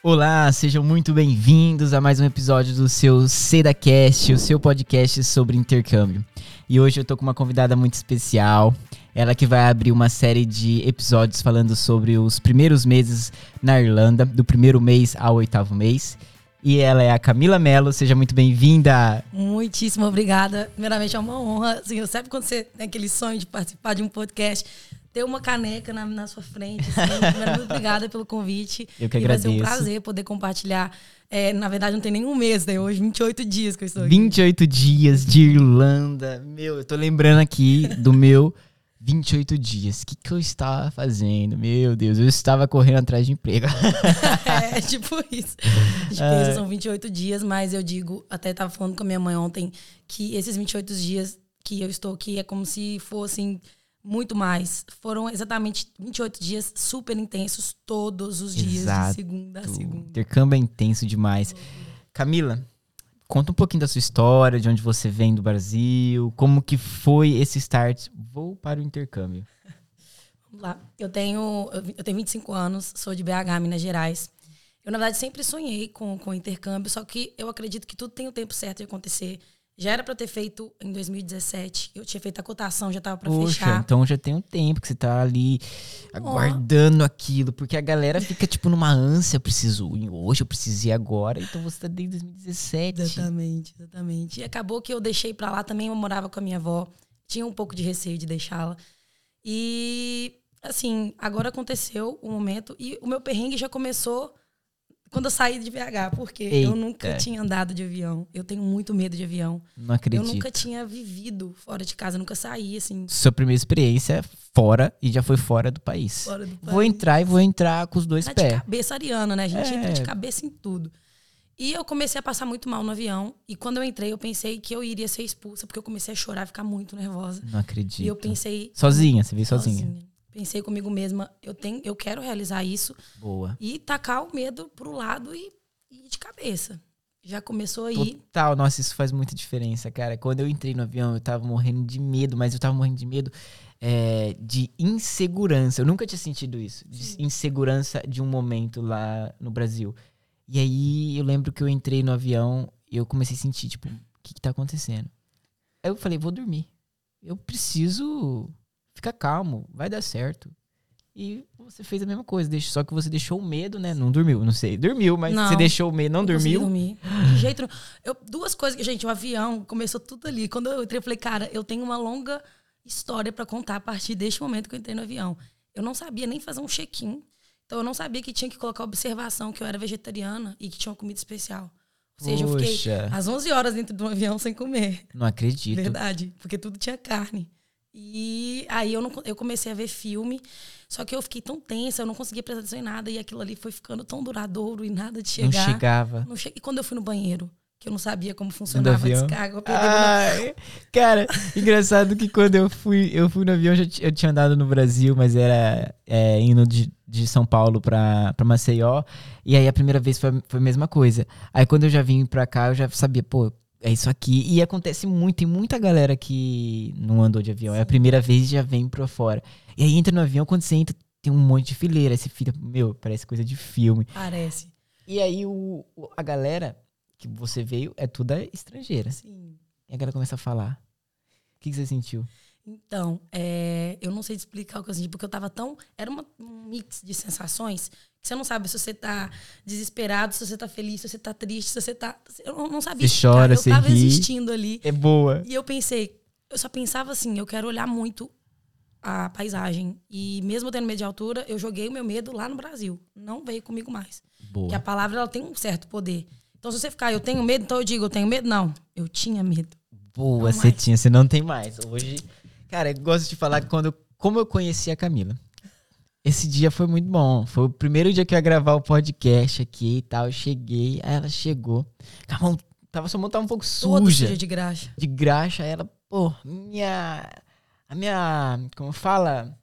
Olá, sejam muito bem-vindos a mais um episódio do seu SedaCast, o seu podcast sobre intercâmbio. E hoje eu tô com uma convidada muito especial, ela que vai abrir uma série de episódios falando sobre os primeiros meses na Irlanda, do primeiro mês ao oitavo mês. E ela é a Camila Mello, seja muito bem-vinda. Muitíssimo obrigada. Primeiramente é uma honra. Assim, eu sempre quando você tem aquele sonho de participar de um podcast, ter uma caneca na, na sua frente. Assim, primeiro, muito obrigada pelo convite. Eu que e agradeço. Vai ser um prazer poder compartilhar. É, na verdade, não tem nenhum mês, né? Hoje, 28 dias que eu estou aqui. 28 dias de Irlanda. Meu, eu tô lembrando aqui do meu 28 dias. O que, que eu estava fazendo? Meu Deus, eu estava correndo atrás de emprego. é, tipo isso. Gente pensa, são 28 dias, mas eu digo, até estava falando com a minha mãe ontem, que esses 28 dias que eu estou aqui é como se fossem muito mais. Foram exatamente 28 dias super intensos, todos os dias, Exato. de segunda a segunda. Intercâmbio é intenso demais. Camila, conta um pouquinho da sua história, de onde você vem do Brasil, como que foi esse start. Vou para o intercâmbio. Vamos lá. Eu tenho, eu tenho 25 anos, sou de BH, Minas Gerais. Eu, na verdade, sempre sonhei com, com intercâmbio, só que eu acredito que tudo tem o tempo certo de acontecer. Já era para ter feito em 2017. Eu tinha feito a cotação, já estava para fechar. então já tem um tempo que você tá ali aguardando oh. aquilo, porque a galera fica tipo numa ânsia, eu preciso ir hoje, eu preciso ir agora. Então você tá desde 2017. Exatamente, exatamente. E acabou que eu deixei para lá também, eu morava com a minha avó. Tinha um pouco de receio de deixá-la. E assim, agora aconteceu o momento e o meu perrengue já começou quando eu saí de BH, porque Eita. eu nunca tinha andado de avião. Eu tenho muito medo de avião. Não acredito. Eu nunca tinha vivido fora de casa, nunca saí, assim. Sua primeira experiência é fora e já foi fora do país. Fora do país. Vou entrar e vou entrar com os dois tá pés. De cabeça ariana, né? A gente É. entra de cabeça em tudo. E eu comecei a passar muito mal no avião. E quando eu entrei, eu pensei que eu iria ser expulsa, porque eu comecei a chorar, ficar muito nervosa. Não acredito. E eu pensei. Sozinha, você veio sozinha. Pensei comigo mesma, eu tenho, eu quero realizar isso Boa. e tacar o medo pro lado e e de cabeça. Já começou aí. Total, nossa, isso faz muita diferença, cara. Quando eu entrei no avião, eu tava morrendo de medo, mas eu tava morrendo de medo é, de insegurança. Eu nunca tinha sentido isso. De insegurança de um momento lá no Brasil. E aí eu lembro que eu entrei no avião e eu comecei a sentir, tipo, o que, que tá acontecendo? Aí eu falei, vou dormir. Eu preciso ficar calmo, vai dar certo. E você fez a mesma coisa, só que você deixou o medo, né? Não dormiu, não sei. Dormiu, mas Não. você deixou o medo, não, consegui dormiu. dormir. De jeito. Eu, duas coisas que, gente, o avião começou tudo ali. Quando eu entrei, eu falei, cara, eu tenho uma longa história pra contar a partir deste momento que eu entrei no avião. Eu não sabia nem fazer um check-in. Então eu não sabia que tinha que colocar observação que eu era vegetariana e que tinha uma comida especial. Ou seja, eu fiquei às 11 horas dentro do avião sem comer. Não acredito. Verdade, porque tudo tinha carne. E aí eu, não, eu comecei a ver filme, só que eu fiquei tão tensa, eu não conseguia prestar atenção em nada, e aquilo ali foi ficando tão duradouro e nada de Não chegar. chegava. Não che- E quando eu fui no banheiro, que eu não sabia como funcionava a descarga, eu Ai, cara, engraçado que quando eu fui, eu fui no avião, eu, eu tinha andado no Brasil, mas era é, indo de, de São Paulo pra, pra Maceió. E aí a primeira vez foi, foi a mesma coisa. Aí quando eu já vim pra cá, eu já sabia, pô, é isso aqui. E acontece muito, tem muita galera que não andou de avião. É a primeira vez e já vem pra fora. E aí entra no avião, quando você entra, tem um monte de fileira. Você fica, meu, parece coisa de filme. Parece. E aí o, a galera que você veio é toda estrangeira. Sim. E a galera começa a falar. O que, que você sentiu? Então, é, eu não sei te explicar o que eu senti, porque eu tava tão. Era uma- um mix de sensações você não sabe se você tá desesperado, se você tá feliz, se você tá triste, se você tá. Eu não- sabia. Você chora, eu você tava ri. existindo ali. É boa. E eu pensei, eu só pensava assim, eu quero olhar muito a paisagem. E mesmo tendo medo de altura, eu joguei o meu medo lá no Brasil. Não veio comigo mais. Boa. E a palavra ela tem um certo poder. Então, se você ficar, eu tenho medo, então eu digo, eu tenho medo? Não. Eu tinha medo. Boa, você tinha, você não tem mais. Hoje, cara, eu gosto de falar que quando eu- como eu conheci a Camila. Esse dia foi muito bom. Foi o primeiro dia que eu ia gravar o podcast aqui e tal. Eu cheguei, aí ela chegou. A mão, tava sua mão tava um pouco Toda suja. suja de graxa. de graxa, aí ela, pô, minha. A minha. Como fala?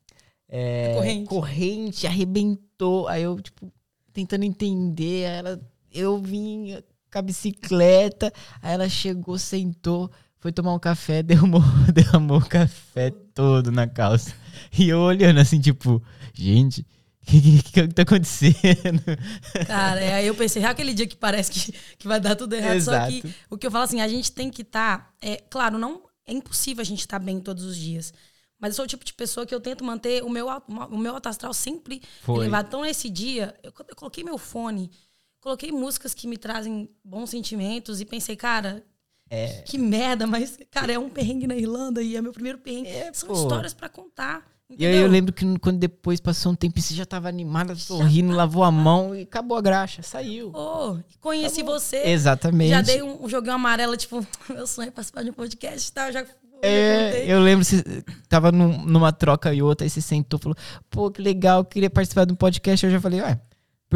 É, Corrente. corrente arrebentou. Aí eu, tipo, tentando entender. Aí ela. Eu vim com a bicicleta. Aí ela chegou, sentou, foi tomar um café, derramou, derramou o café todo na calça. E eu olhando assim, tipo, gente, o que, que, que, tá acontecendo? Cara, é, aí eu pensei, é aquele dia que parece que, que vai dar tudo errado. Exato. Só que o que eu falo assim, a gente tem que estar. Tá, é, claro, não é impossível a gente estar tá bem todos os dias. Mas eu sou o tipo de pessoa que eu tento manter o meu, o meu alto astral sempre Foi. elevado. Então, nesse dia, eu, eu coloquei meu fone, coloquei músicas que me trazem bons sentimentos e pensei, cara, é. Que merda, mas, cara, é um perrengue na Irlanda e é meu primeiro perrengue. É, São pô. histórias para contar. Entendeu? E aí eu lembro que quando depois passou um tempo, você já tava animada, sorrindo, já lavou a mão e acabou a graxa, saiu. Oh, conheci acabou. você. Exatamente. Já dei um, um joguinho amarelo, tipo, meu sonho é participar de um podcast e tal, já é, eu lembro, você tava num, numa troca e outra, aí você sentou e falou, pô, que legal, queria participar de um podcast. Eu já falei, ué,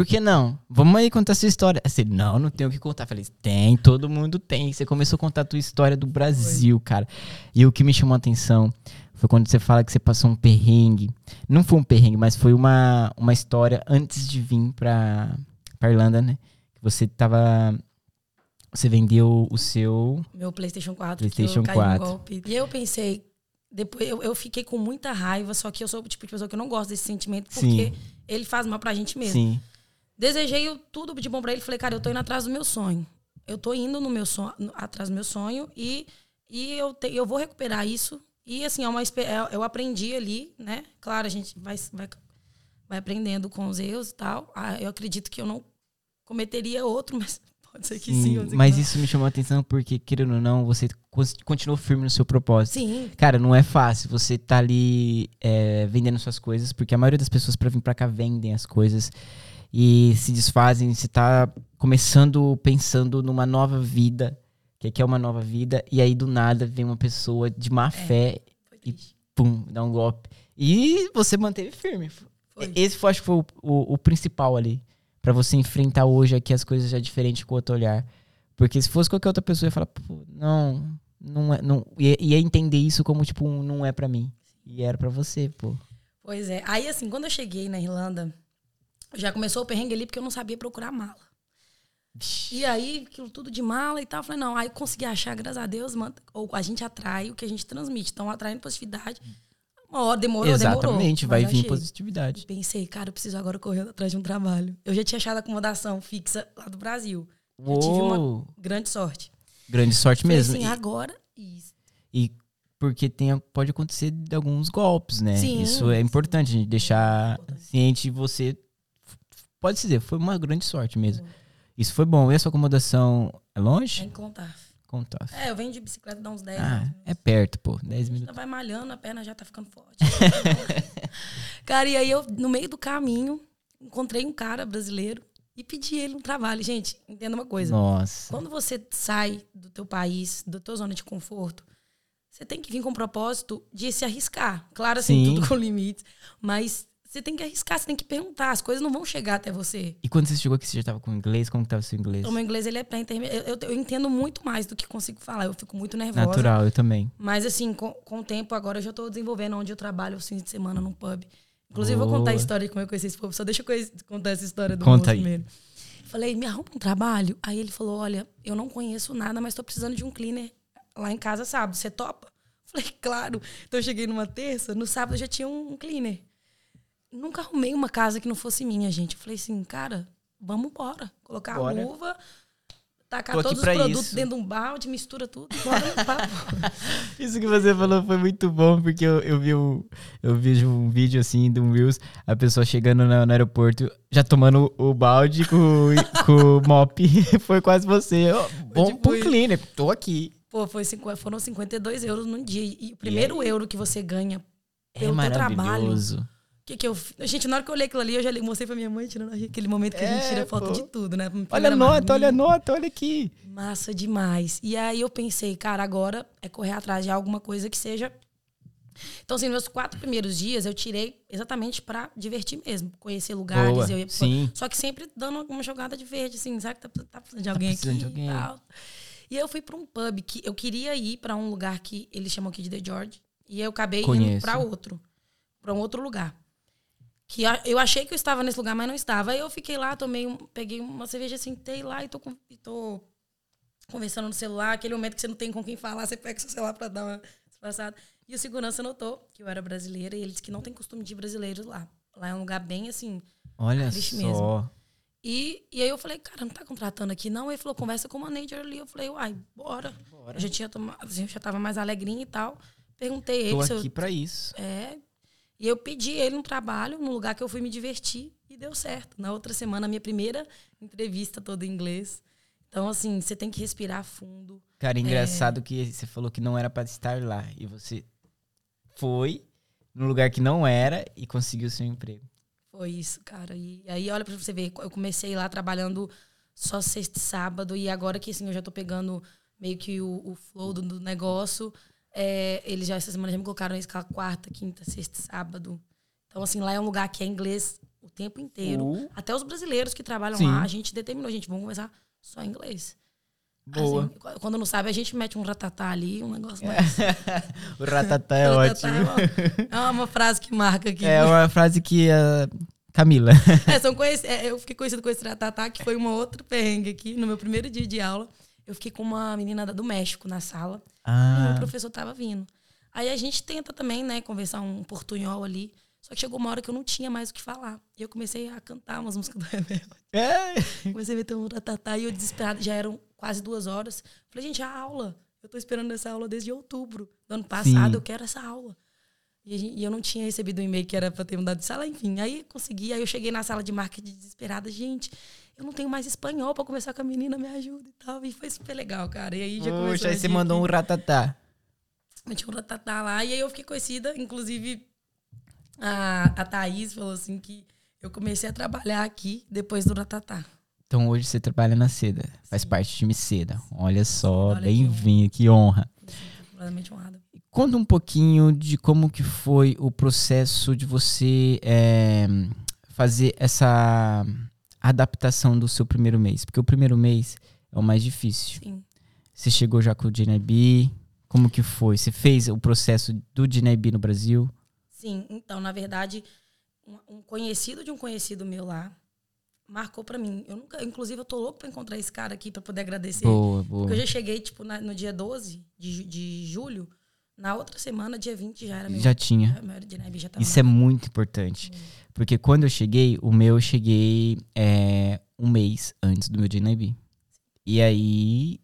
por que não? Vamos aí contar sua história. Assim, não, não tenho o que contar. Eu falei, tem, todo mundo tem. Você começou a contar a tua história do Brasil, foi. cara. E o que me chamou a atenção foi quando você fala que você passou um perrengue. Não foi um perrengue, mas foi uma, uma história antes de vir pra, pra Irlanda, né? Que você tava você vendeu o seu. Meu PlayStation 4. PlayStation que eu 4. golpe. E eu pensei, depois eu, eu fiquei com muita raiva, só que eu sou o tipo de pessoa que eu não gosto desse sentimento, porque Sim. ele faz mal pra gente mesmo. Sim. Desejei tudo de bom pra ele. Falei, cara, eu tô indo atrás do meu sonho. Eu tô indo no meu sonho, atrás do meu sonho e, e eu, te, eu vou recuperar isso. E assim, é uma, é, eu aprendi ali, né? Claro, a gente vai, vai, vai aprendendo com os erros e tal. Ah, eu acredito que eu não cometeria outro, mas Pode ser que sim. sim mas que isso me chamou a atenção porque, querendo ou não, você continuou firme no seu propósito. Sim. Cara, não é fácil você tá ali é, vendendo suas coisas, porque a maioria das pessoas para vir para cá vendem as coisas e se desfazem. Você tá começando pensando numa nova vida, que é uma nova vida, e aí do nada vem uma pessoa de má é, fé e pum, dá um golpe. E você manteve firme. Foi. Esse foi, acho que foi o, o, o principal ali para você enfrentar hoje aqui as coisas já diferente com outro olhar. Porque se fosse qualquer outra pessoa, ia falar, pô, não, não é, não, ia, ia entender isso como, tipo, um, não é para mim. E era para você, pô. Pois é. Aí, assim, quando eu cheguei na Irlanda, já começou o perrengue ali porque eu não sabia procurar mala. E aí, aquilo tudo de mala e tal. Eu falei, não, aí consegui achar, graças a Deus, mano, ou a gente atrai o que a gente transmite. Então, atraindo positividade. Uma hora demorou, Exatamente, demorou, vai vir positividade. Pensei, cara, eu preciso agora correr atrás de um trabalho. Eu já tinha achado acomodação fixa lá do Brasil. Uou. Eu tive uma grande sorte. Grande sorte Falei mesmo. Assim, e, agora isso. E porque tem, pode acontecer alguns golpes, né? Sim, isso é importante, a gente deixar importante. ciente você. Pode se dizer, foi uma grande sorte mesmo. Isso foi bom. E a sua acomodação é longe? É em contar. Contar. É, eu venho de bicicleta dá uns 10 Ah, minutos. é perto, pô. 10 minutos. vai malhando, a perna já tá ficando forte. cara, e aí eu, no meio do caminho, encontrei um cara brasileiro e pedi ele um trabalho. Gente, entenda uma coisa. Nossa. Quando você sai do teu país, da tua zona de conforto, você tem que vir com o propósito de se arriscar. Claro, assim, Sim. tudo com limites. Mas você tem que arriscar, você tem que perguntar. As coisas não vão chegar até você. E quando você chegou aqui, você já estava com inglês? Como estava o seu inglês? O meu inglês, ele é pré-intermediário. Eu, eu, eu, entendo muito mais do que consigo falar. Eu fico muito nervosa. Natural, eu também. Mas, assim, com, com o tempo, agora eu já estou desenvolvendo onde eu trabalho os fins de semana num pub. Inclusive, Boa. eu vou contar a história de como eu conheci esse povo. Só deixa eu contar essa história do Conta aí. primeiro. Falei, me arruma um trabalho? Aí ele falou, olha, eu não conheço nada, mas estou precisando de um cleaner lá em casa sábado. Você topa? Falei, claro. Então, eu cheguei numa terça, no sábado já tinha um cleaner nunca arrumei uma casa que não fosse minha, gente. Eu falei assim, cara, vamos embora. Colocar Bora. a luva, tacar todos os produtos isso. dentro de um balde, mistura tudo, bora Isso que você falou foi muito bom, porque eu, eu vi um, eu vi um vídeo assim um Reels, a pessoa chegando no, no aeroporto, já tomando o balde com, com o mop. foi quase você. Oh, bom tipo, pro cleaner, tô aqui. Pô, foi, foram 52 euros num dia. E o primeiro euro que você ganha é pelo é teu trabalho que, que eu. Gente, na hora que eu olhei aquilo ali, eu já mostrei pra minha mãe, tirando aquele momento que é, a gente tira foto pô. de tudo, né? Olha a nota, olha a nota, olha aqui. Massa demais. E aí eu pensei, cara, agora é correr atrás de alguma coisa que seja. Então, assim, meus quatro primeiros dias eu tirei exatamente para divertir mesmo, conhecer lugares. Boa, eu, sim. Só que sempre dando uma jogada de verde, assim, sabe que tá, tá precisando de tá alguém tá precisando aqui. De alguém. E, tal. e eu fui para um pub que eu queria ir para um lugar que eles chamam aqui de The George. E eu acabei Conheço. indo para outro, para um outro lugar que eu achei que eu estava nesse lugar, mas não estava. Aí eu fiquei lá, tomei um, peguei uma cerveja, sentei lá e tô, e tô conversando no celular, aquele momento que você não tem com quem falar, você pega seu celular para dar uma disfarçada. E o segurança notou que eu era brasileira e ele disse que não tem costume de brasileiros lá. Lá é um lugar bem assim. Olha só. mesmo. E, e aí eu falei, cara, não tá contratando aqui, não? Ele falou, conversa com o manager ali. Eu falei, uai, bora. Eu já tinha tomado, eu já tava mais alegrinha e tal. Perguntei ele Tô se eu, aqui pra isso. É. E eu pedi ele um trabalho num lugar que eu fui me divertir e deu certo. Na outra semana, a minha primeira entrevista toda em inglês. Então, assim, você tem que respirar fundo. Cara, engraçado que você falou que não era pra estar lá. E você foi no lugar que não era e conseguiu seu emprego. Foi isso, cara. E aí, olha pra você ver, eu comecei lá trabalhando só sexta e sábado, e agora que assim, eu já tô pegando meio que o, o flow do, do negócio, é, eles já essa semana já me colocaram na escala quarta, quinta, sexta sábado. Então, assim, lá é um lugar que é inglês o tempo inteiro. Uh. Até os brasileiros que trabalham Sim. lá, a gente determinou, gente, vamos conversar só inglês. Boa. Assim, qu- quando não sabe, a gente mete um ratatá ali, um negócio mais. o ratatá é Ratatá ótimo. É uma, é uma frase que marca aqui. É uma frase que a Camila. É, são conheci- é, eu fiquei conhecido com esse tratatá, que foi uma outra perrengue aqui. No meu primeiro dia de aula, eu fiquei com uma menina do México na sala. E o Ah, professor tava vindo. Aí a gente tenta também, né, conversar um portunhol ali. Só que chegou uma hora que eu não tinha mais o que falar. E eu comecei a cantar umas músicas do Rebelde. é. Comecei a meter um ratatá e eu desesperada. Já eram quase duas horas. Falei, gente, a aula. Eu tô esperando essa aula desde outubro do ano passado. Sim. Eu quero essa aula. E, eu não tinha recebido o e-mail que era pra ter mudado de sala. Enfim, aí consegui. Aí eu cheguei na sala de marketing desesperada. Gente, eu não tenho mais espanhol pra conversar com a menina. Me ajuda e tal. E foi super legal, cara. E aí já começou Puxa, aí você mandou um ratatá. Meti um ratatá lá. E aí eu fiquei conhecida. Inclusive, a, a Thaís falou assim que eu comecei a trabalhar aqui depois do ratatá. Então hoje você trabalha na Seda. Faz parte do time Seda. Olha só, bem-vindo, que honra. Completamente honrada. Conta um pouquinho de como que foi o processo de você é, fazer essa adaptação do seu primeiro mês. Porque o primeiro mês é o mais difícil. Sim. Você chegou já com o JNB, como que foi? Você fez o processo do JNB no Brasil? Sim, então, na verdade, um, conhecido de um conhecido meu lá marcou pra mim. Eu nunca, inclusive, eu tô louco pra encontrar esse cara aqui pra poder agradecer. Boa, boa. Porque eu já cheguei, tipo, na- no dia 12 de, de julho. Na outra semana, dia 20, já era meu. Já tinha. Airbnb já tava Isso é muito importante. Porque quando eu cheguei, o meu eu cheguei é, um mês antes do meu JNB. E aí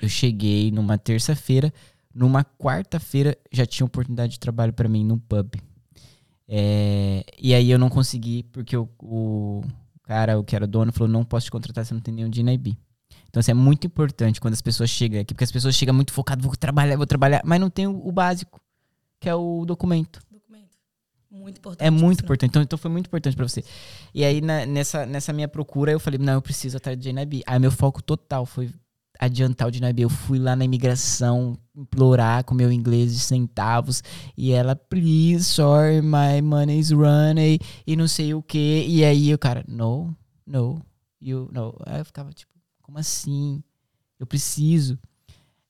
eu cheguei numa terça-feira, numa quarta-feira já tinha oportunidade de trabalho pra mim num pub. É, e aí eu não consegui, porque o, o cara, o que era dono, falou: não posso te contratar se não tem nenhum JNB. Então, assim, é muito importante quando as pessoas chegam aqui, porque as pessoas chegam muito focadas, vou trabalhar, vou trabalhar, mas não tem o, básico, que é o documento. documento. Muito importante. É muito isso, né? importante. Então, então foi muito importante pra você. E aí, na- nessa, nessa minha procura, eu falei, não, eu preciso atrás de JNIB. Aí meu foco total foi adiantar o JNIB. Eu fui lá na imigração implorar com meu inglês de centavos. E ela, please, sorry, my money's running. E não sei o quê. E aí o cara, no, no, you, no. Aí eu ficava tipo, como assim? Eu preciso.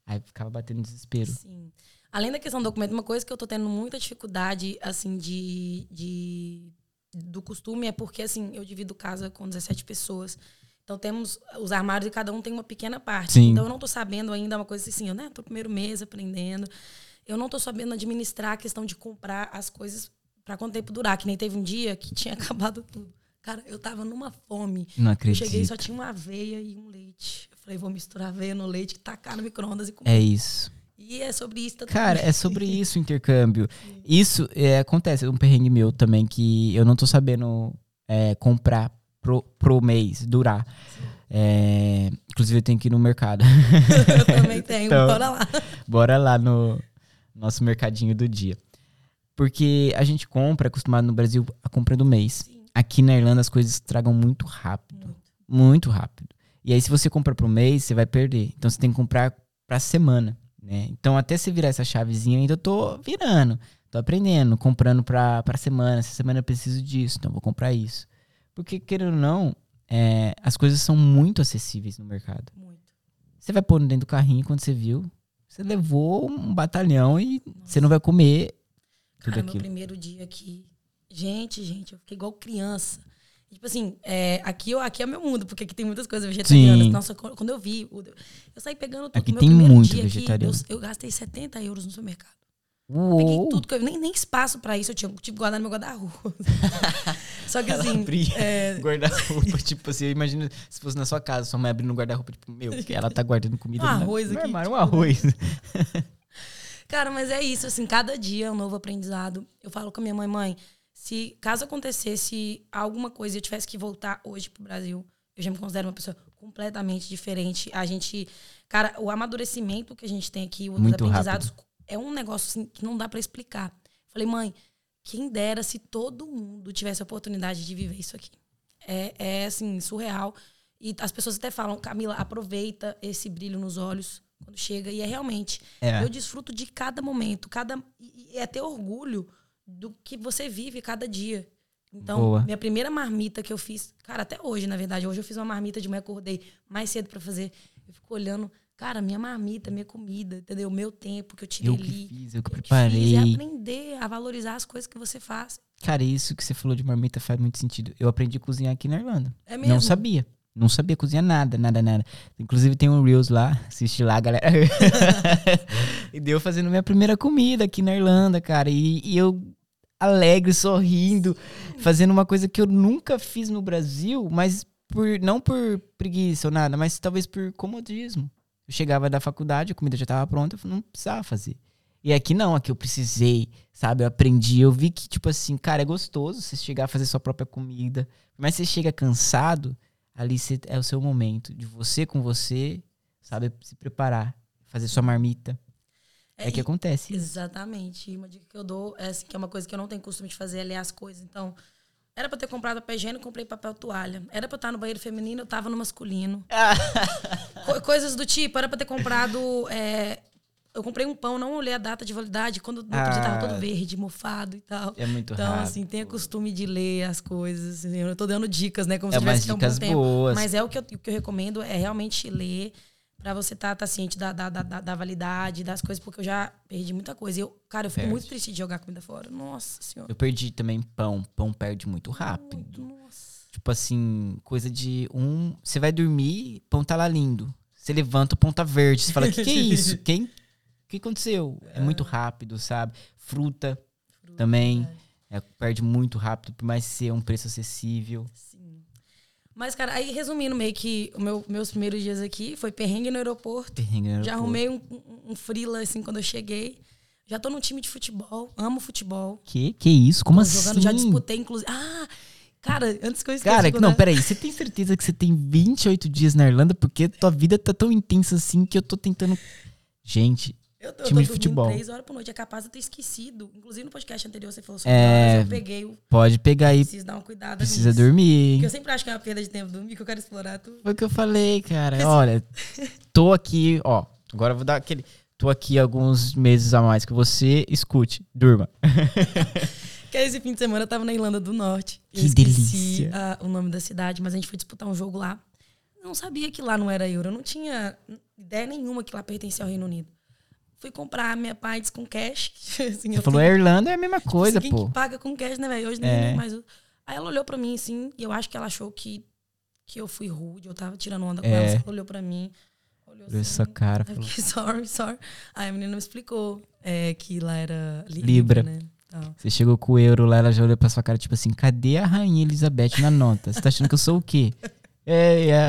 Aí ficava batendo desespero. Sim. Além da questão do documento, uma coisa que eu tô tendo muita dificuldade, assim, de, de do costume é porque, assim, eu divido casa com 17 pessoas. Então temos os armários e cada um tem uma pequena parte. Sim. Então eu não tô sabendo ainda uma coisa assim, eu, né? Tô no primeiro mês aprendendo. Eu não tô sabendo administrar a questão de comprar as coisas para quanto tempo durar. Que nem teve um dia que tinha acabado tudo. Cara, eu tava numa fome. Não Eu acredito. cheguei e só tinha uma aveia e um leite. Eu falei, vou misturar aveia no leite, tacar no micro-ondas e comer. É isso. E é sobre isso também. Cara, é sobre isso o intercâmbio. Isso é, acontece, um perrengue meu também, que eu não tô sabendo é, comprar pro, pro mês, durar. É, inclusive, eu tenho que ir no mercado. eu também tenho. Então. Bora lá. Bora lá no nosso mercadinho do dia. Porque a gente compra, é acostumado no Brasil, a compra do mês. Sim. Aqui na Irlanda as coisas estragam muito rápido. Muito. Muito rápido. E aí, se você comprar pro mês, você vai perder. Então, você tem que comprar pra semana, né? Então, até você virar essa chavezinha, eu ainda tô virando. Tô aprendendo, comprando pra, pra semana. Essa semana eu preciso disso, então eu vou comprar isso. Porque, querendo ou não, é, as coisas são muito acessíveis no mercado. Muito. Você vai pôr dentro do carrinho, quando você viu, você levou um batalhão e você não vai comer tudo Cara, meu aquilo. primeiro dia aqui. Gente, gente, eu fiquei igual criança. E, Tipo assim, é, aqui, eu- aqui é meu mundo, porque aqui tem muitas coisas vegetarianas. Sim. Nossa, quando eu vi, eu saí pegando tudo. Aqui Meu tem muito dia aqui, vegetariano. eu, eu gastei 70 euros no supermercado. Uou. Peguei tudo que eu. Nem, nem espaço pra isso eu tinha. Que guardar no meu guarda-roupa. Só que assim. é, guarda-roupa, tipo assim, imagina se fosse na sua casa, sua mãe abrindo o guarda-roupa, tipo, meu, ela tá guardando comida. Um arroz no aqui, armário, um tipo, arroz. Cara, mas é isso, assim, cada dia é um novo aprendizado. Eu falo com a minha mãe, mãe, se caso acontecesse alguma coisa e eu tivesse que voltar hoje pro Brasil, eu já me considero uma pessoa completamente diferente. A gente, cara, o amadurecimento que a gente tem aqui, os Muito aprendizados, é um negócio assim, que não dá pra explicar. Falei, mãe, quem dera se todo mundo tivesse a oportunidade de viver isso aqui. É, é assim, surreal. E as pessoas até falam, Camila, aproveita esse brilho nos olhos quando chega. E é realmente. É. Eu desfruto de cada momento, cada e é ter orgulho do que você vive cada dia. Então, Boa. minha primeira marmita que eu fiz, cara, até hoje, na verdade, hoje eu fiz uma marmita de manhã, acordei mais cedo pra fazer. Eu fico olhando, cara, minha marmita, minha comida, entendeu? Meu tempo que eu tirei Eu ali. que fiz, eu que eu preparei. fiz, é aprender a valorizar as coisas que você faz. Cara, isso que você falou de marmita faz muito sentido. Eu aprendi a cozinhar aqui na Irlanda. É mesmo. Não sabia. Não sabia cozinhar nada, nada, nada. Inclusive tem um Reels lá, assiste lá, galera. e deu fazendo minha primeira comida aqui na Irlanda, cara. E, e eu alegre, sorrindo, fazendo uma coisa que eu nunca fiz no Brasil, mas por não por preguiça ou nada, mas talvez por comodismo. Eu chegava da faculdade, a comida já estava pronta, eu não precisava fazer. E aqui não, aqui eu precisei, sabe? Eu aprendi, eu vi que, tipo assim, cara, é gostoso você chegar a fazer sua própria comida. Mas você chega cansado, ali você- é o seu momento de você com você, sabe? Se preparar, fazer sua marmita. É, que e- acontece. Exatamente. E uma dica que eu dou é assim, que é uma coisa que eu não tenho costume de fazer, é ler as coisas. Então, era pra eu ter comprado papel higiênico, comprei papel toalha. Era pra eu estar no banheiro feminino, eu tava no masculino. Co- coisas do tipo, era pra ter comprado. é, eu comprei um pão, não olhei a data de validade, quando no outro dia tava Ah. todo verde, mofado e tal. É muito Então, rápido. assim, tenha costume de ler as coisas. assim, Eu tô dando dicas, né? Como É se tivesse que um dicas bom tempo. boas. Mas é o que eu, o que eu recomendo é realmente ler pra você estar tá, ciente da, da, da, da- da validade, das coisas, porque eu já perdi muita coisa. Eu, cara, eu fico Perde. muito triste de jogar comida fora. Nossa senhora. Eu perdi também pão. Pão perde muito rápido. Nossa. Tipo assim, coisa de um. Você vai dormir, pão tá lá lindo. Você levanta, o pão tá verde. Você fala, que que é isso? Quem? O que aconteceu? É muito rápido, sabe? Fruta, também. é, perde muito rápido, por mais ser um preço acessível. Sim. Mas, cara, aí resumindo meio que o meu, meus primeiros dias aqui foi perrengue no aeroporto. Perrengue no Já aeroporto. arrumei um, um, um freela, assim, quando eu cheguei. Já tô num time de futebol, amo futebol. Que? Que isso? Como Tô assim? jogando, já disputei, inclusive. Ah! Cara, antes que eu esqueça. Cara, não, peraí. Você tem certeza que você tem 28 dias na Irlanda? Porque tua vida tá tão intensa assim que eu tô tentando. Gente, Eu tô, time eu de tô futebol. dormindo três horas por noite. É capaz de eu ter esquecido. Inclusive no podcast anterior você falou sobre É, horas, eu peguei o. pode pegar aí. Preciso dar uma cuidada Precisa nisso. dormir, Porque eu sempre acho que é uma perda de tempo dormir, que eu quero explorar tudo. Foi o que eu falei, cara. Olha, tô aqui, ó. Agora eu vou dar aquele. Tô aqui alguns meses a mais que você. Escute, durma. Que esse fim de semana eu tava na Irlanda do Norte. Eu Que esqueci, delícia. ah, o nome da cidade, mas a gente foi disputar um jogo lá. Não sabia que lá não era euro. Eu não tinha ideia nenhuma que lá pertencia ao Reino Unido. Fui comprar minha Pints com cash. assim, Você falou, a Irlanda é a mesma coisa, pô. que paga com cash, né, velho? Hoje nem É. mais. Aí ela olhou pra mim assim, e eu acho que ela achou que, que eu fui rude, eu tava tirando onda com É. ela. Ela olhou pra mim, olhou assim. sua cara, Eu fiquei, sorry, sorry. Aí a menina me explicou é, que lá era li- Libra. né? Tal. Você chegou com o euro lá, ela já olhou pra sua cara, tipo assim, cadê a rainha Elizabeth na nota? Você tá achando que eu sou o quê? É, é.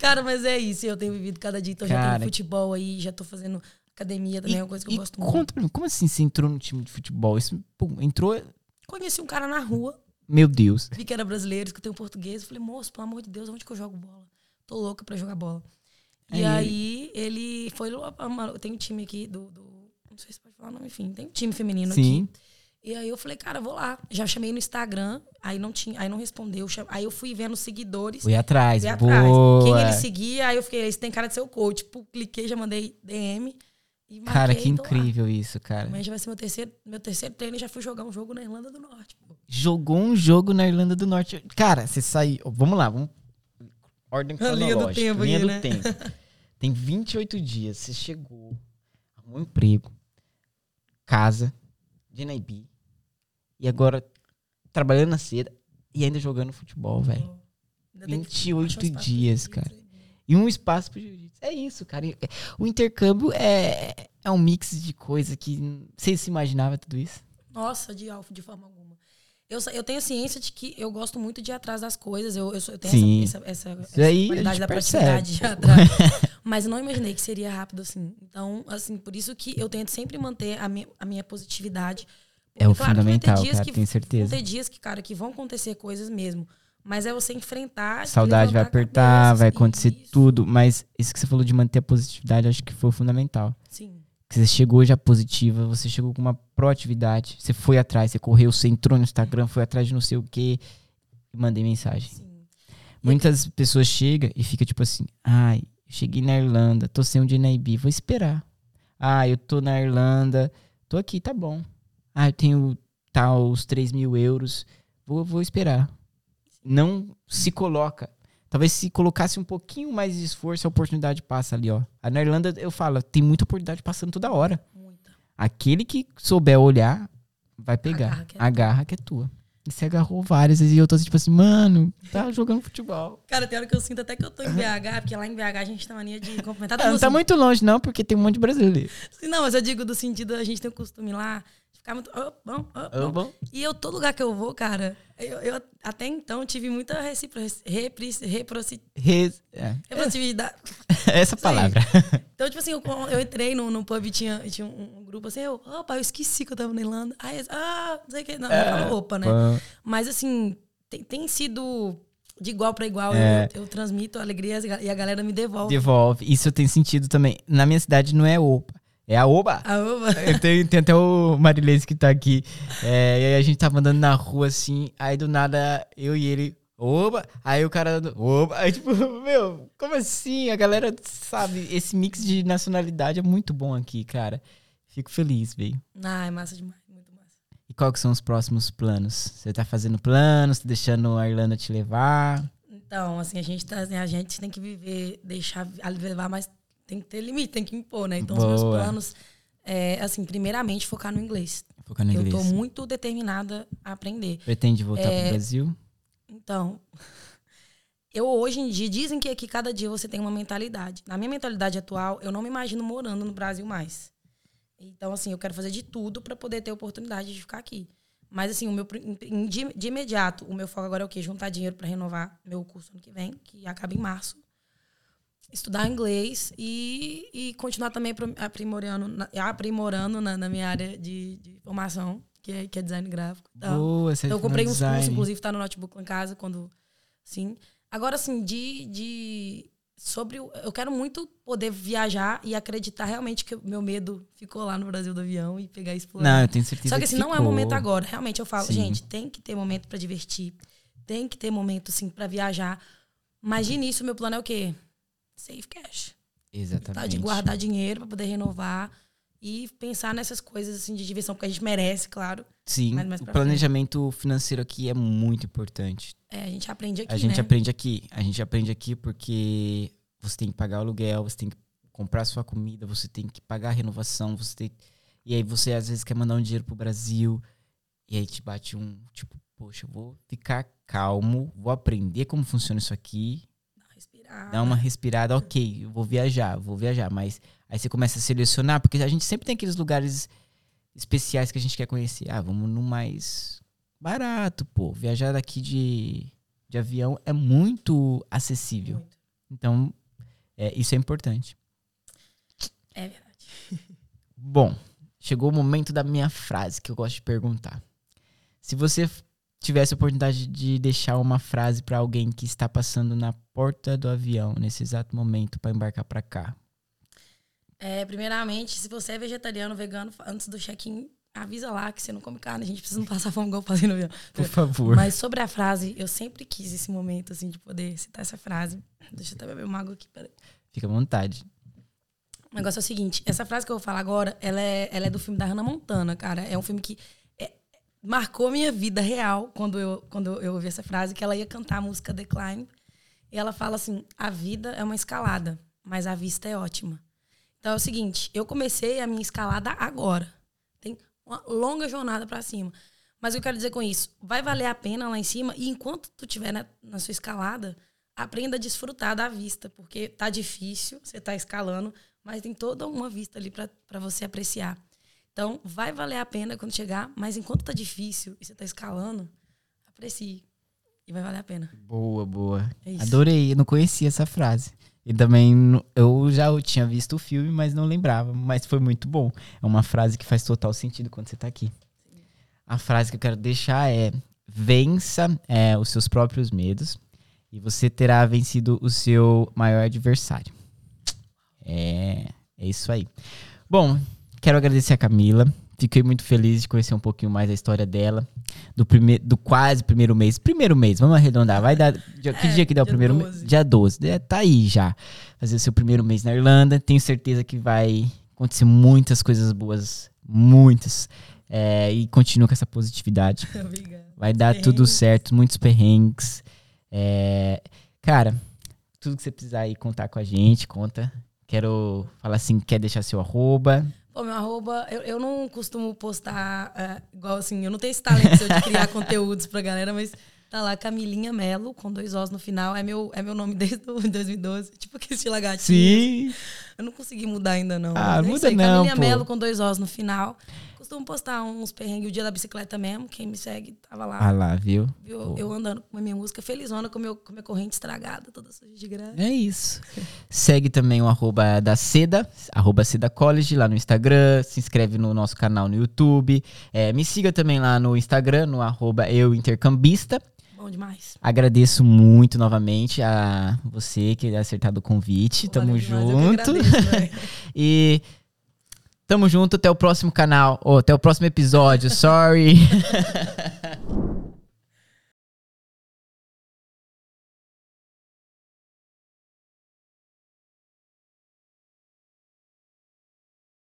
Cara, mas é isso. Eu tenho vivido cada dia. Então já Cara, tenho futebol aí, já tô fazendo academia também, é uma coisa que eu e gosto muito. conta pra mim, como assim você entrou no time de futebol? Isso, pô, entrou. Conheci um cara na rua, Meu Deus. vi que era brasileiro, escutei um português. Falei, moço, pelo amor de Deus, onde que eu jogo bola? Tô louca pra jogar bola. E Aí- aí ele foi Tem um time aqui do, do- Não sei se pode falar, não, enfim. Tem um time feminino Sim. aqui. E aí eu falei, cara, vou lá. Já chamei no Instagram, aí não tinha, aí não respondeu. Aí eu fui vendo os seguidores. Fui atrás. fui boa. atrás. Quem ele seguia, aí eu fiquei, esse tem cara de ser o coach. Pô, cliquei, já mandei DM. Cara, que tô lá. incrível isso, cara. Já vai ser meu terceiro, meu terceiro treino e já fui jogar um jogo na Irlanda do Norte. pô. Jogou um jogo na Irlanda do Norte. Cara, você saiu. Vamos lá, vamos. Ordem A linha do cronológica. tempo linha aqui, do né? tempo. Tem 28 dias. Você chegou, arrumou um emprego, casa, de Naibi. E agora trabalhando na seda e ainda jogando futebol, velho. Ainda tem que 28 achar um espaço dias, cara. E um espaço pro jiu-jitsu. É isso, cara. O intercâmbio é, é um mix de coisa que você se imaginava tudo isso? Nossa, de alfa, de forma alguma. Eu, eu tenho ciência de que eu gosto muito de ir atrás das coisas. Eu, eu, eu tenho Sim. essa, essa, essa, aí qualidade da percebe, proatividade de pô. ir atrás. Mas eu não imaginei que seria rápido assim. Então, assim, por isso que eu tento sempre manter a minha, a minha positividade. É o claro que vai ter fundamental, dias cara, que- tenho Vão certeza. ter dias que, cara, que vão acontecer coisas mesmo. Mas é você enfrentar. Saudade vai apertar, cabeça, vai acontecer isso. tudo, mas isso que você falou de manter a positividade, acho que foi fundamental. Sim. Que você chegou já positiva, você chegou com uma proatividade, você foi atrás, você correu, você entrou no Instagram, foi atrás de não sei o quê e mandei mensagem. Sim. Muitas pessoas chegam e fica tipo assim, ai, cheguei na Irlanda, tô sem um dia na IB, vou esperar. Ah, eu tô na Irlanda, tô aqui, tá bom. Ah, eu tenho tal, os 3 mil euros, vou, vou esperar. Não se coloca. Talvez se colocasse um pouquinho mais de esforço, a oportunidade passa ali, ó. Na Irlanda, eu falo, tem muita oportunidade passando toda hora. Muita. Aquele que souber olhar, vai pegar. Agarra que é Agarra que é tua. E você agarrou várias, e eu tô assim, tipo assim, mano, tá jogando futebol. Cara, tem hora que eu sinto até que eu tô em BH, porque lá em BH a gente tem mania de cumprimentar Ah, todo não tá muito longe, não, porque tem um monte de brasileiro. Não, mas eu digo do sentido, a gente tem o costume lá ficar muito. Bom, bom. E eu, todo lugar que eu vou, cara, eu, eu até então tive muita recipro, repri, reproci, Res- é, reciprocidade. Essa palavra. Então, tipo assim, eu, eu entrei no, no pub e tinha, tinha um, um grupo assim, eu, opa, eu esqueci que eu tava na Irlanda. Aí, eles, ah, não sei o que. Não, É, opa, né? Bom, Mas assim, tem, tem sido de igual pra igual. É. Eu, eu transmito alegria e a galera me devolve. Devolve. Isso tem sentido também. Na minha cidade não é opa, é a oba. Opa. Eu tenho, tem até o Marilene que tá aqui. É, e aí a gente tava andando na rua assim, aí do nada eu e ele. Oba! Aí o cara. Oba! Aí tipo, meu, como assim? A galera sabe, esse mix de nacionalidade é muito bom aqui, cara. Fico feliz, velho. Ah, é massa demais, muito massa. E que são os próximos planos? Você tá fazendo planos, tá deixando a Irlanda te levar? Então, assim, a gente, tá, assim, a gente tem que viver, deixar a levar, mas tem que ter limite, tem que impor, né? Então, os meus Boa. planos é, assim, primeiramente, focar no inglês. Focar no Eu inglês. tô muito determinada a aprender. Pretende voltar É, pro Brasil? Então, eu hoje em dia, dizem que aqui cada dia você tem uma mentalidade. Na minha mentalidade atual, eu não me imagino morando no Brasil mais. Então, assim, eu quero fazer de tudo para poder ter oportunidade de ficar aqui. Mas, assim, o meu, de, de imediato, o meu foco agora é o quê? Juntar dinheiro para renovar meu curso ano que vem, que acaba em março. Estudar inglês e, e continuar também aprim- aprimorando, na, aprimorando na, na minha área de, de formação, que é, que é design gráfico. Então, Boa, você então, eu comprei uns cursos, design. inclusive tá no notebook lá em casa, quando. Sim. Agora, assim, de. de sobre. o- Eu quero muito poder viajar e acreditar realmente que o meu medo ficou lá no Brasil do avião e pegar e explorar. Não, eu tenho certeza Só que assim, não é ficou. momento agora. Realmente, eu falo, Sim. gente, tem que ter momento pra divertir. Tem que ter momento, assim, pra viajar. Mas de início, meu plano é o quê? Save cash. Exatamente. Tá? De guardar dinheiro pra poder renovar e pensar nessas coisas, assim, de diversão, porque a gente merece, claro. Sim, o planejamento financeiro aqui é muito importante. É, a gente aprende aqui, a gente né? aprende aqui. A gente aprende aqui porque você tem que pagar o aluguel, você tem que comprar sua comida, você tem que pagar a renovação, você tem... E aí você às vezes quer mandar um dinheiro pro Brasil e aí te bate um, tipo, poxa, eu vou ficar calmo, vou aprender como funciona isso aqui, Dar uma respirada, ok, eu vou viajar, vou viajar, mas aí você começa a selecionar, porque a gente sempre tem aqueles lugares especiais que a gente quer conhecer. Ah, vamos no mais barato, pô. Viajar daqui de, de avião é muito acessível. Muito. Então, é, isso é importante. É verdade. Bom, chegou o momento da minha frase que eu gosto de perguntar. Se você tivesse a oportunidade de deixar uma frase para alguém que está passando na porta do avião nesse exato momento para embarcar para cá, É, primeiramente, se você é vegetariano, vegano, antes do check-in, avisa lá que você não come carne. A gente precisa não passar fome igual no avião. por favor. Mas sobre a frase, eu sempre quis esse momento, assim, de poder citar essa frase. Deixa eu até beber uma água aqui, peraí. Fica à vontade. O negócio é o seguinte, essa frase que eu vou falar agora, ela é, ela é do filme da Hannah Montana, cara. É um filme que marcou minha vida real quando eu, quando eu ouvi essa frase, que ela ia cantar a música Decline. E ela fala assim, a vida é uma escalada, mas a vista é ótima. Então é o seguinte, eu comecei a minha escalada agora. Tem uma longa jornada pra cima. Mas eu quero dizer com isso? Vai valer a pena lá em cima e enquanto tu estiver na, na sua escalada, aprenda a desfrutar da vista, porque tá difícil, você tá escalando, mas tem toda uma vista ali para você apreciar. Então, vai valer a pena quando chegar, mas enquanto tá difícil e você tá escalando, aprecie. E vai valer a pena. Boa, boa. É. Adorei, eu não conhecia essa frase. E também eu já tinha visto o filme, mas não lembrava. Mas foi muito bom. É uma frase que faz total sentido quando você tá aqui. A frase que eu quero deixar é: vença é, os seus próprios medos e você terá vencido o seu maior adversário. É, é isso aí. Bom, quero agradecer a Camila. Fiquei muito feliz de conhecer um pouquinho mais a história dela. Do, primeiro, do quase primeiro mês. Primeiro mês, vamos arredondar. Vai dar. dia- Que É, dia que dá o dia primeiro mês? 12. Dia 12. É, tá aí já. Fazer o seu primeiro mês na Irlanda. Tenho certeza que vai acontecer muitas coisas boas. Muitas. É, e continua com essa positividade. Obrigada. Vai dar tudo certo, muitos perrengues. É, cara, tudo que você precisar aí contar com a gente, conta. Quero falar assim, quer deixar seu arroba? Pô, meu arroba, eu, eu não costumo postar é, igual assim, eu não tenho esse talento de criar conteúdos pra galera, mas tá lá, Camilinha Melo, com dois Os no final. É meu, é meu nome desde o 2012. Tipo que esse lagartinho. Sim. Eu não consegui mudar ainda, não. Ah, é muda aí, não, Camilinha pô. Melo com dois Os no final. Costumo postar uns perrengues o dia da bicicleta mesmo. Quem me segue tava lá. Ah lá, viu? viu? Eu andando com a minha música felizona, com, meu, com minha corrente estragada, toda suja de graça. É isso. Segue também o arroba da Seda, arroba Seda College lá no Instagram. Se inscreve no nosso canal no YouTube. É, me siga também lá no Instagram, no arroba eu intercambista. Bom demais. Agradeço muito novamente a você que acertado o convite. Pô, Tamo demais, junto. agradeço. E tamo junto até o próximo canal, ou até o próximo episódio. Sorry.